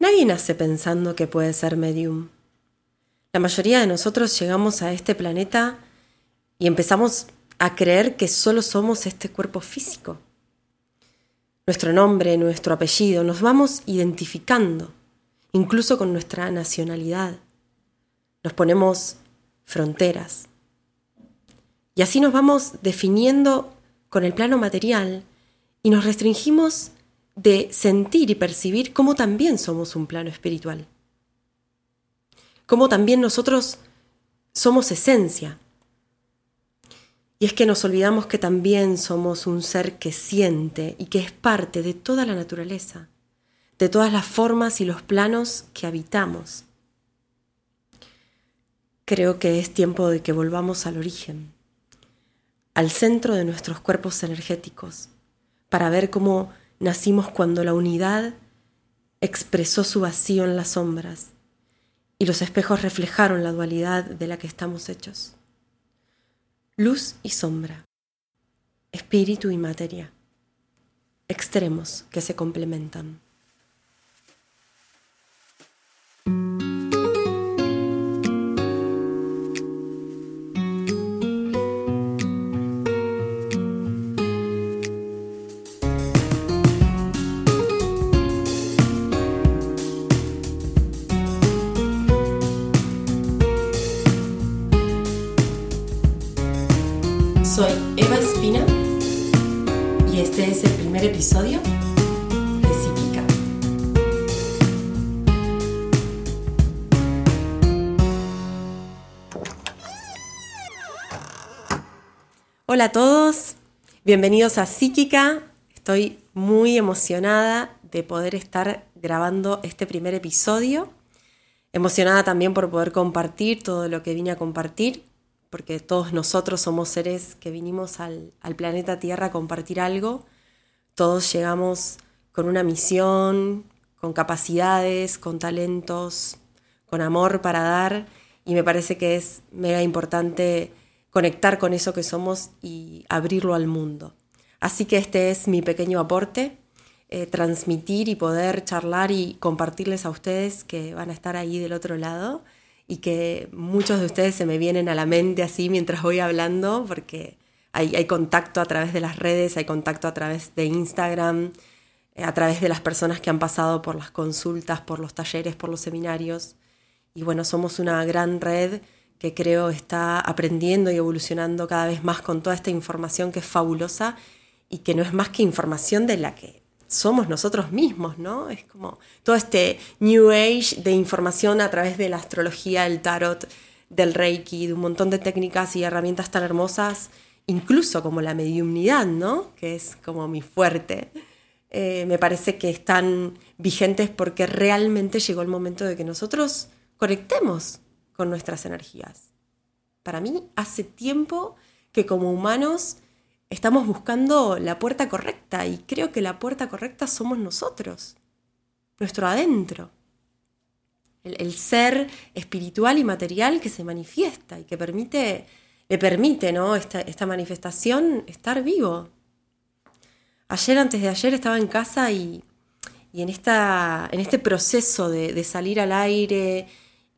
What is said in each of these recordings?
Nadie nace pensando que puede ser medium. La mayoría de nosotros llegamos a este planeta y empezamos a creer que solo somos este cuerpo físico. Nuestro nombre, nuestro apellido, nos vamos identificando, incluso con nuestra nacionalidad. Nos ponemos fronteras. Y así nos vamos definiendo con el plano material y nos restringimos de sentir y percibir cómo también somos un plano espiritual. Cómo también nosotros somos esencia. Y es que nos olvidamos que también somos un ser que siente y que es parte de toda la naturaleza, de todas las formas y los planos que habitamos. Creo que es tiempo de que volvamos al origen, al centro de nuestros cuerpos energéticos, para ver cómo nacimos cuando la unidad expresó su vacío en las sombras y los espejos reflejaron la dualidad de la que estamos hechos. Luz y sombra, espíritu y materia, extremos que se complementan. Es el primer episodio de Psíquica. Hola a todos, bienvenidos a Psíquica. Estoy muy emocionada de poder estar grabando este primer episodio. Emocionada también por poder compartir todo lo que vine a compartir porque todos nosotros somos seres que vinimos al, planeta Tierra a compartir algo, todos llegamos con una misión, con capacidades, con talentos, con amor para dar, y me parece que es mega importante conectar con eso que somos y abrirlo al mundo. Así que este es mi pequeño aporte, eh, transmitir y poder charlar y compartirles a ustedes que van a estar ahí del otro lado y que muchos de ustedes se me vienen a la mente así mientras voy hablando, porque hay, contacto a través de las redes, hay contacto a través de Instagram, eh, a través de las personas que han pasado por las consultas, por los talleres, por los seminarios. Y bueno, somos una gran red que creo está aprendiendo y evolucionando cada vez más con toda esta información que es fabulosa y que no es más que información de la que somos nosotros mismos, ¿no? Es como todo este New Age de información a través de la astrología, el tarot, del Reiki, de un montón de técnicas y herramientas tan hermosas, incluso como la mediumnidad, ¿no? Que es como mi fuerte. Eh, me parece que están vigentes porque realmente llegó el momento de que nosotros conectemos con nuestras energías. Para mí, hace tiempo que como humanos estamos buscando la puerta correcta y creo que la puerta correcta somos nosotros, nuestro adentro, el, ser espiritual y material que se manifiesta y que permite, le permite ¿no? esta, esta manifestación estar vivo. Ayer, antes de ayer, estaba en casa y, y en, esta, en este proceso de, de salir al aire,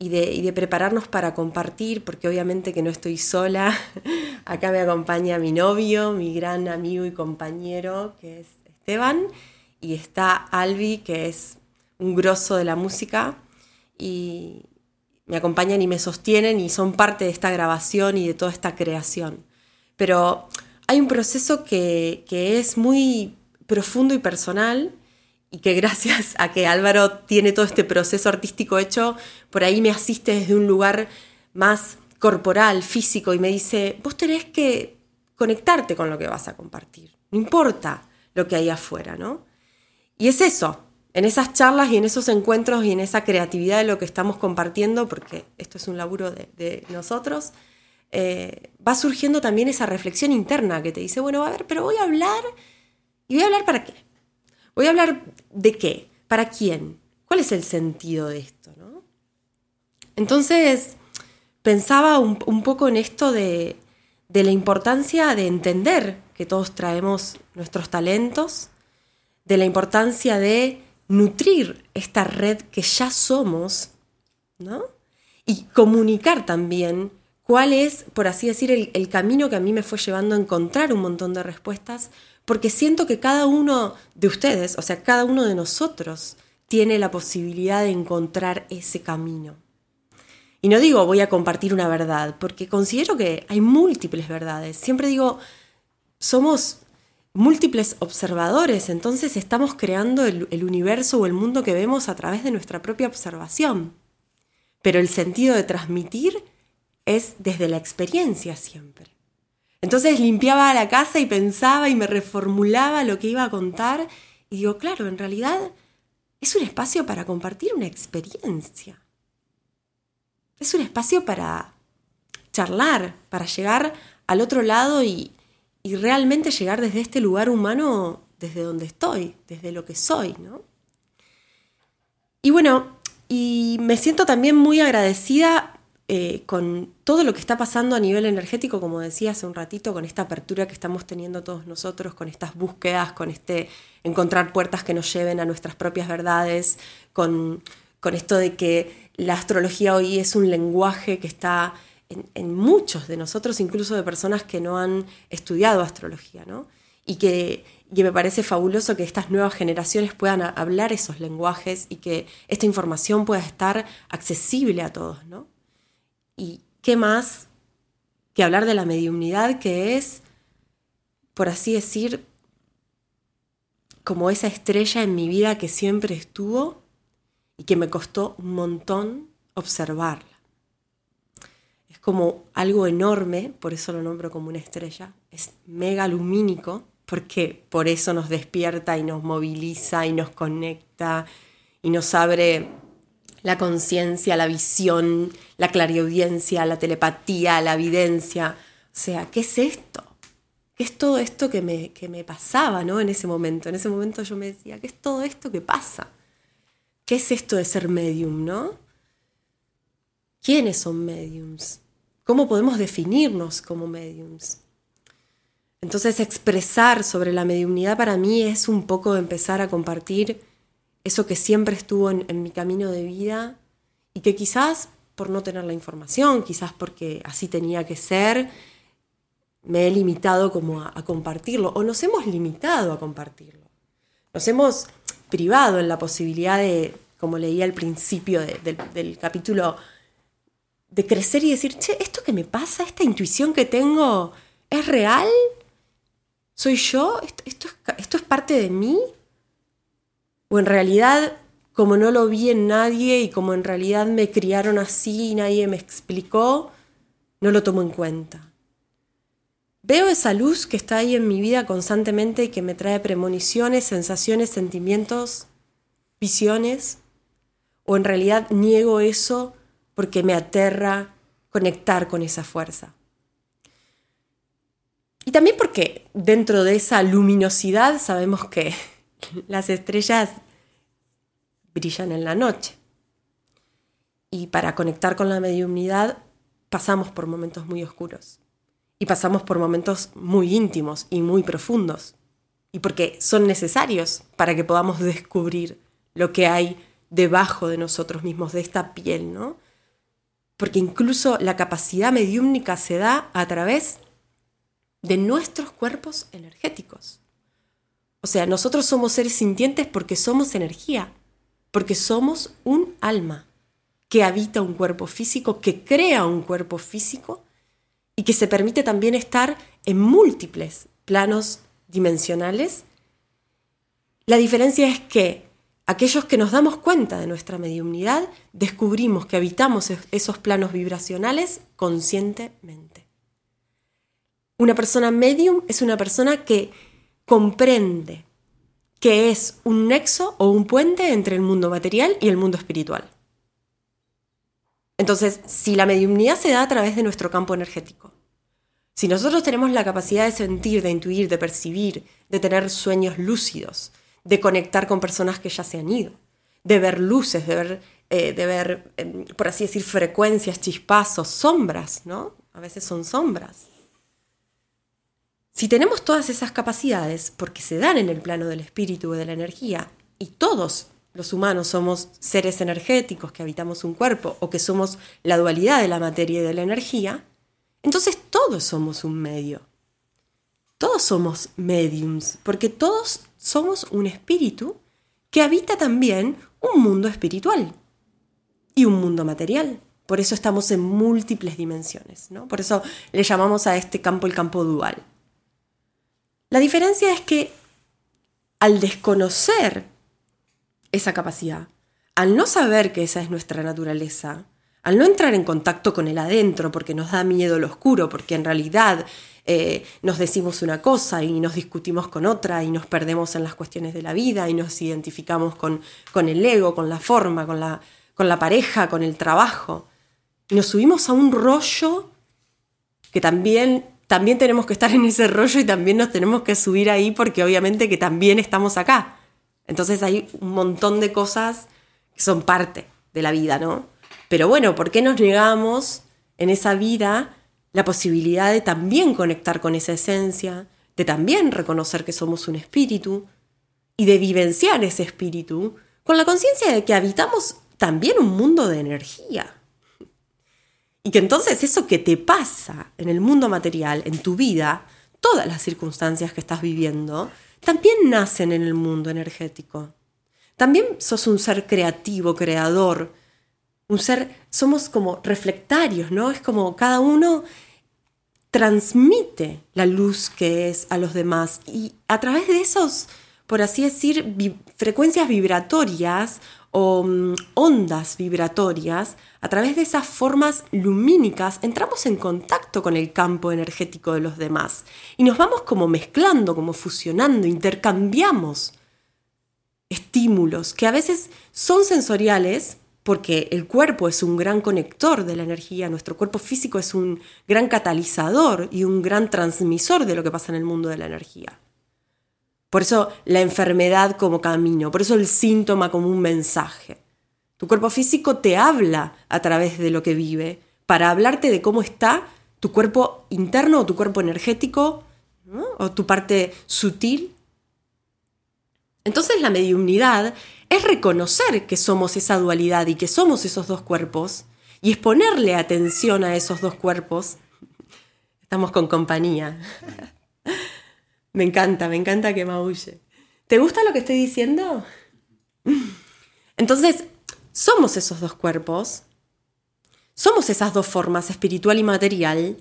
y de, prepararnos para compartir, porque obviamente que no estoy sola. Acá me acompaña mi novio, mi gran amigo y compañero, que es Esteban, y está Albi, que es un grosso de la música, y me acompañan y me sostienen y son parte de esta grabación y de toda esta creación. Pero hay un proceso que, que es muy profundo y personal, y que gracias a que Álvaro tiene todo este proceso artístico hecho, por ahí me asiste desde un lugar más corporal, físico, y me dice, vos tenés que conectarte con lo que vas a compartir, no importa lo que hay afuera, ¿no? Y es eso, en esas charlas y en esos encuentros y en esa creatividad de lo que estamos compartiendo, porque esto es un laburo de, nosotros, eh, va surgiendo también esa reflexión interna que te dice, bueno, a ver, pero voy a hablar, ¿y voy a hablar para qué? Voy a hablar de qué, para quién, cuál es el sentido de esto. Entonces, pensaba un, poco en esto de, de la importancia de entender que todos traemos nuestros talentos, de la importancia de nutrir esta red que ya somos, ¿no? Y comunicar también cuál es, por así decir, el, camino que a mí me fue llevando a encontrar un montón de respuestas, porque siento que cada uno de ustedes, o sea, cada uno de nosotros, tiene la posibilidad de encontrar ese camino. Y no digo voy a compartir una verdad, porque considero que hay múltiples verdades. Siempre digo, somos múltiples observadores, entonces estamos creando el, universo o el mundo que vemos a través de nuestra propia observación. Pero el sentido de transmitir es desde la experiencia siempre. Entonces limpiaba la casa y pensaba y me reformulaba lo que iba a contar y digo, claro, en realidad es un espacio para compartir una experiencia. Es un espacio para charlar, para llegar al otro lado y, y realmente llegar desde este lugar humano, desde donde estoy, desde lo que soy, ¿no? Y bueno, y me siento también muy agradecida eh, con todo lo que está pasando a nivel energético, como decía hace un ratito, con esta apertura que estamos teniendo todos nosotros, con estas búsquedas, con este encontrar puertas que nos lleven a nuestras propias verdades, con, con esto de que la astrología hoy es un lenguaje que está en, muchos de nosotros, incluso de personas que no han estudiado astrología, ¿no? Y que, me parece fabuloso que estas nuevas generaciones puedan hablar esos lenguajes y que esta información pueda estar accesible a todos, ¿no? Y qué más que hablar de la mediumnidad que es, por así decir, como esa estrella en mi vida que siempre estuvo y que me costó un montón observarla como algo enorme, por eso lo nombro como una estrella, es mega lumínico, porque por eso nos despierta y nos moviliza y nos conecta y nos abre la conciencia, la visión, la clariaudiencia, la telepatía, la evidencia. O sea, ¿qué es esto? ¿Qué es todo esto que me, que me pasaba ¿no? en ese momento? En ese momento yo me decía, ¿qué es todo esto que pasa? ¿Qué es esto de ser medium, no? ¿Quiénes son mediums? ¿Cómo podemos definirnos como mediums? Entonces expresar sobre la mediumnidad para mí es un poco empezar a compartir eso que siempre estuvo en, mi camino de vida y que quizás por no tener la información, quizás porque así tenía que ser, me he limitado como a, compartirlo o nos hemos limitado a compartirlo. Nos hemos privado en la posibilidad de, como leía al principio del capítulo de crecer y decir, che, esto que me pasa, esta intuición que tengo, ¿es real? ¿Soy yo? ¿Esto, esto, es, parte de mí? ¿O en realidad, como no lo vi en nadie y como en realidad me criaron así y nadie me explicó, no lo tomo en cuenta? Veo esa luz que está ahí en mi vida constantemente y que me trae premoniciones, sensaciones, sentimientos, visiones, o en realidad niego eso porque me aterra conectar con esa fuerza. Y también porque dentro de esa luminosidad sabemos que las estrellas brillan en la noche. Y para conectar con la mediunidad pasamos por momentos muy oscuros. Y pasamos por momentos muy íntimos y muy profundos. Y porque son necesarios para que podamos descubrir lo que hay debajo de nosotros mismos, de esta piel, ¿no? Porque incluso la capacidad mediúmnica se da a través de nuestros cuerpos energéticos. O sea, nosotros somos seres sintientes porque somos energía, porque somos un alma que habita un cuerpo físico, que crea un cuerpo físico y que se permite también estar en múltiples planos dimensionales. La diferencia es que Aquellos que nos damos cuenta de nuestra mediumnidad, descubrimos que habitamos esos planos vibracionales conscientemente. Una persona medium es una persona que comprende que es un nexo o un puente entre el mundo material y el mundo espiritual. Entonces, si la mediumnidad se da a través de nuestro campo energético, si nosotros tenemos la capacidad de sentir, de intuir, de percibir, de tener sueños lúcidos, de conectar con personas que ya se han ido, de ver luces, de ver, eh, de ver em, por así decir, frecuencias, chispazos, sombras, ¿no? A veces son sombras. Si tenemos todas esas capacidades, porque se dan en el plano del espíritu y de la energía, y todos los humanos somos seres energéticos que habitamos un cuerpo o que somos la dualidad de la materia y de la energía, entonces todos somos un medio. Todos somos mediums, porque todos somos un espíritu que habita también un mundo espiritual y un mundo material. Por eso estamos en múltiples dimensiones, ¿no? Por eso le llamamos a este campo el campo dual. La diferencia es que al desconocer esa capacidad, al no saber que esa es nuestra naturaleza, al no entrar en contacto con el adentro porque nos da miedo lo oscuro, porque en realidad eh, nos decimos una cosa y nos discutimos con otra y nos perdemos en las cuestiones de la vida y nos identificamos con, con el ego, con la forma, con la, con la pareja, con el trabajo. Nos subimos a un rollo que también, también tenemos que estar en ese rollo y también nos tenemos que subir ahí porque obviamente que también estamos acá. Entonces hay un montón de cosas que son parte de la vida, ¿no? Pero bueno, ¿por qué nos negamos en esa vida la posibilidad de también conectar con esa esencia, de también reconocer que somos un espíritu y de vivenciar ese espíritu con la conciencia de que habitamos también un mundo de energía. Y que entonces eso que te pasa en el mundo material, en tu vida, todas las circunstancias que estás viviendo, también nacen en el mundo energético. También sos un ser creativo, creador, un ser, somos como reflectarios, ¿no? Es como cada uno transmite la luz que es a los demás y a través de esos, por así decir, frecuencias vibratorias o mm, ondas vibratorias, a través de esas formas lumínicas entramos en contacto con el campo energético de los demás y nos vamos como mezclando, como fusionando, intercambiamos estímulos que a veces son sensoriales, porque el cuerpo es un gran conector de la energía, nuestro cuerpo físico es un gran catalizador y un gran transmisor de lo que pasa en el mundo de la energía. Por eso la enfermedad como camino, por eso el síntoma como un mensaje. Tu cuerpo físico te habla a través de lo que vive, para hablarte de cómo está tu cuerpo interno o tu cuerpo energético o tu parte sutil. Entonces la mediumnidad es reconocer que somos esa dualidad y que somos esos dos cuerpos y es ponerle atención a esos dos cuerpos. Estamos con compañía. me encanta, me encanta que maulle. ¿Te gusta lo que estoy diciendo? Entonces, somos esos dos cuerpos, somos esas dos formas, espiritual y material,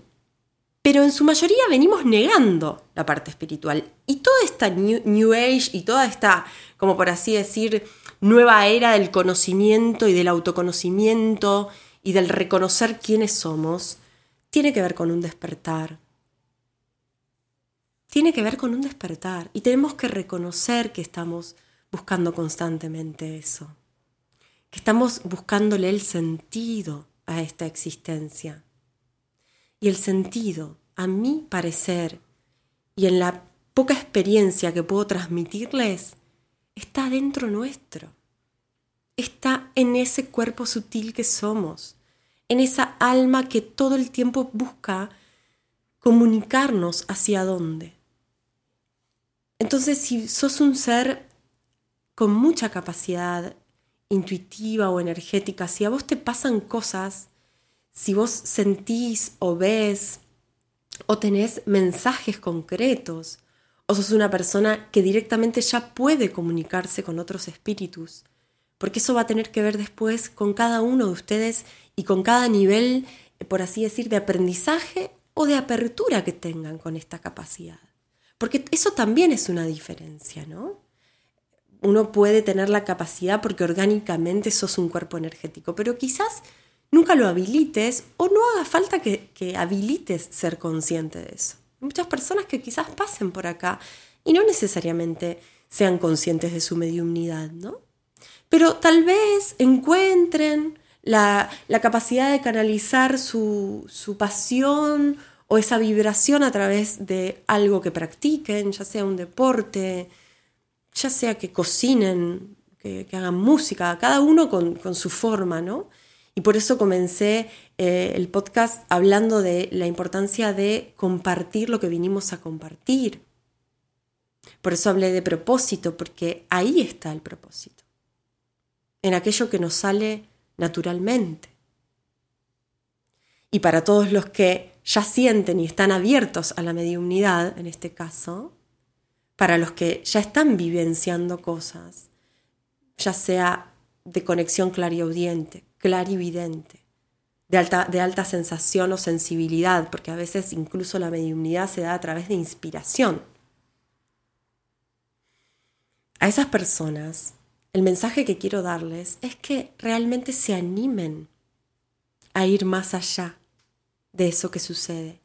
pero en su mayoría venimos negando la parte espiritual. Y toda esta new, Age y toda esta, como por así decir, nueva era del conocimiento y del autoconocimiento y del reconocer quiénes somos, tiene que ver con un despertar. Tiene que ver con un despertar. Y tenemos que reconocer que estamos buscando constantemente eso. Que estamos buscándole el sentido a esta existencia. Y el sentido, a mi parecer, y en la poca experiencia que puedo transmitirles, está dentro nuestro. Está en ese cuerpo sutil que somos, en esa alma que todo el tiempo busca comunicarnos hacia dónde. Entonces, si sos un ser con mucha capacidad intuitiva o energética, si a vos te pasan cosas si vos sentís o ves o tenés mensajes concretos, o sos una persona que directamente ya puede comunicarse con otros espíritus, porque eso va a tener que ver después con cada uno de ustedes y con cada nivel, por así decir, de aprendizaje o de apertura que tengan con esta capacidad. Porque eso también es una diferencia, ¿no? Uno puede tener la capacidad porque orgánicamente sos un cuerpo energético, pero quizás nunca lo habilites o no haga falta que, habilites ser consciente de eso. Muchas personas que quizás pasen por acá y no necesariamente sean conscientes de su mediumnidad, ¿no? Pero tal vez encuentren la, capacidad de canalizar su, su pasión o esa vibración a través de algo que practiquen, ya sea un deporte, ya sea que cocinen, que, hagan música, cada uno con, con, su forma, ¿no? Y por eso comencé eh, el podcast hablando de la importancia de compartir lo que vinimos a compartir. Por eso hablé de propósito, porque ahí está el propósito. en aquello que nos sale naturalmente. Y para todos los que ya sienten y están abiertos a la mediumnidad, en este caso, para los que ya están vivenciando cosas, ya sea de conexión clariaudiente, clarividente, de alta, de alta sensación o sensibilidad, porque a veces incluso la mediumnidad se da a través de inspiración. A esas personas, el mensaje que quiero darles es que realmente se animen a ir más allá de eso que sucede.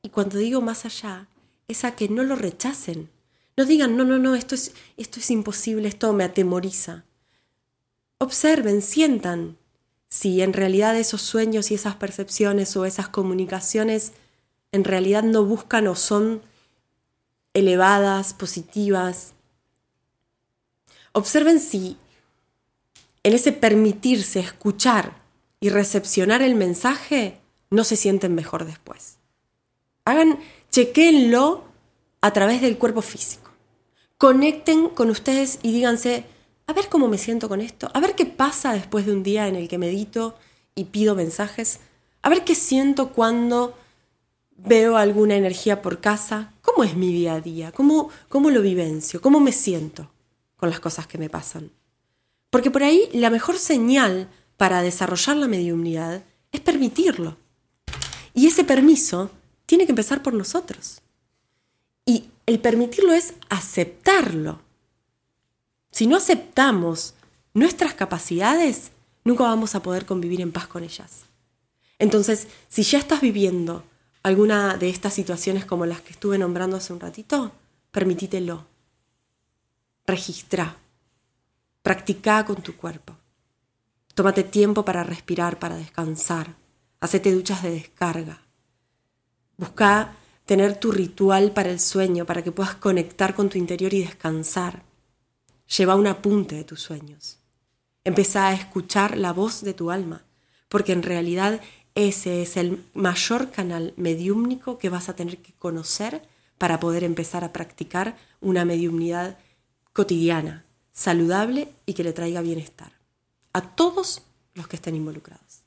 Y cuando digo más allá, es a que no lo rechacen. No digan, no, no, no, esto es, esto es imposible, esto me atemoriza. Observen, sientan si en realidad esos sueños y esas percepciones o esas comunicaciones en realidad no buscan o son elevadas, positivas. Observen si en ese permitirse escuchar y recepcionar el mensaje no se sienten mejor después. Hagan, chequenlo a través del cuerpo físico. Conecten con ustedes y díganse, a ver cómo me siento con esto, a ver qué pasa después de un día en el que medito y pido mensajes, a ver qué siento cuando veo alguna energía por casa, cómo es mi día a día, cómo, cómo lo vivencio, cómo me siento con las cosas que me pasan. Porque por ahí la mejor señal para desarrollar la mediumnidad es permitirlo. Y ese permiso tiene que empezar por nosotros. Y el permitirlo es aceptarlo. Si no aceptamos nuestras capacidades, nunca vamos a poder convivir en paz con ellas. Entonces, si ya estás viviendo alguna de estas situaciones como las que estuve nombrando hace un ratito, permitítelo. Registra. Practica con tu cuerpo. Tómate tiempo para respirar, para descansar. Hacete duchas de descarga. Busca tener tu ritual para el sueño, para que puedas conectar con tu interior y descansar. Lleva un apunte de tus sueños. Empieza a escuchar la voz de tu alma, porque en realidad ese es el mayor canal mediúmnico que vas a tener que conocer para poder empezar a practicar una mediumnidad cotidiana, saludable y que le traiga bienestar a todos los que estén involucrados.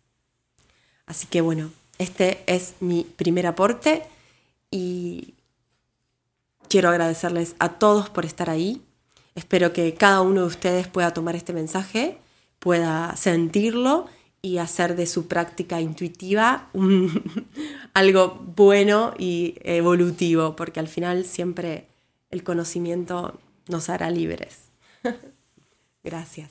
Así que bueno, este es mi primer aporte y quiero agradecerles a todos por estar ahí. Espero que cada uno de ustedes pueda tomar este mensaje, pueda sentirlo y hacer de su práctica intuitiva algo bueno y evolutivo, porque al final siempre el conocimiento nos hará libres. Gracias.